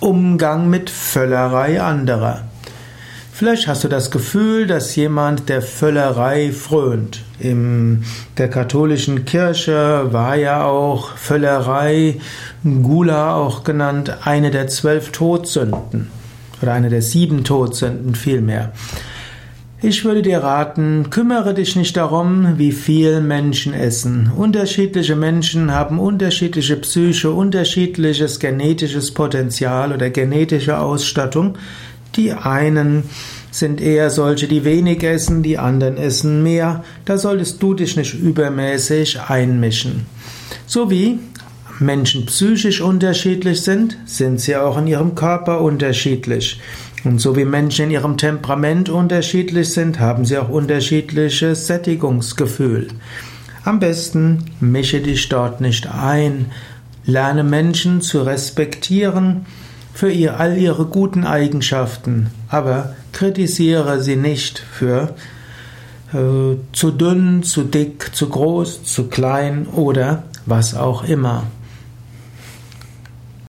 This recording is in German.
Umgang mit Völlerei anderer. Vielleicht hast du das Gefühl, dass jemand der Völlerei frönt. In der katholischen Kirche war ja auch Völlerei, Gula auch genannt, eine der zwölf Todsünden. Oder eine der sieben Todsünden vielmehr. Ich würde dir raten, kümmere dich nicht darum, wie viel Menschen essen. Unterschiedliche Menschen haben unterschiedliche Psyche, unterschiedliches genetisches Potenzial oder genetische Ausstattung. Die einen sind eher solche, die wenig essen, die anderen essen mehr. Da solltest du dich nicht übermäßig einmischen. So wie Menschen psychisch unterschiedlich sind, sind sie auch in ihrem Körper unterschiedlich. Und so wie Menschen in ihrem Temperament unterschiedlich sind, haben sie auch unterschiedliches Sättigungsgefühl. Am besten mische dich dort nicht ein, lerne Menschen zu respektieren für ihr, all ihre guten Eigenschaften, aber kritisiere sie nicht für äh, zu dünn, zu dick, zu groß, zu klein oder was auch immer.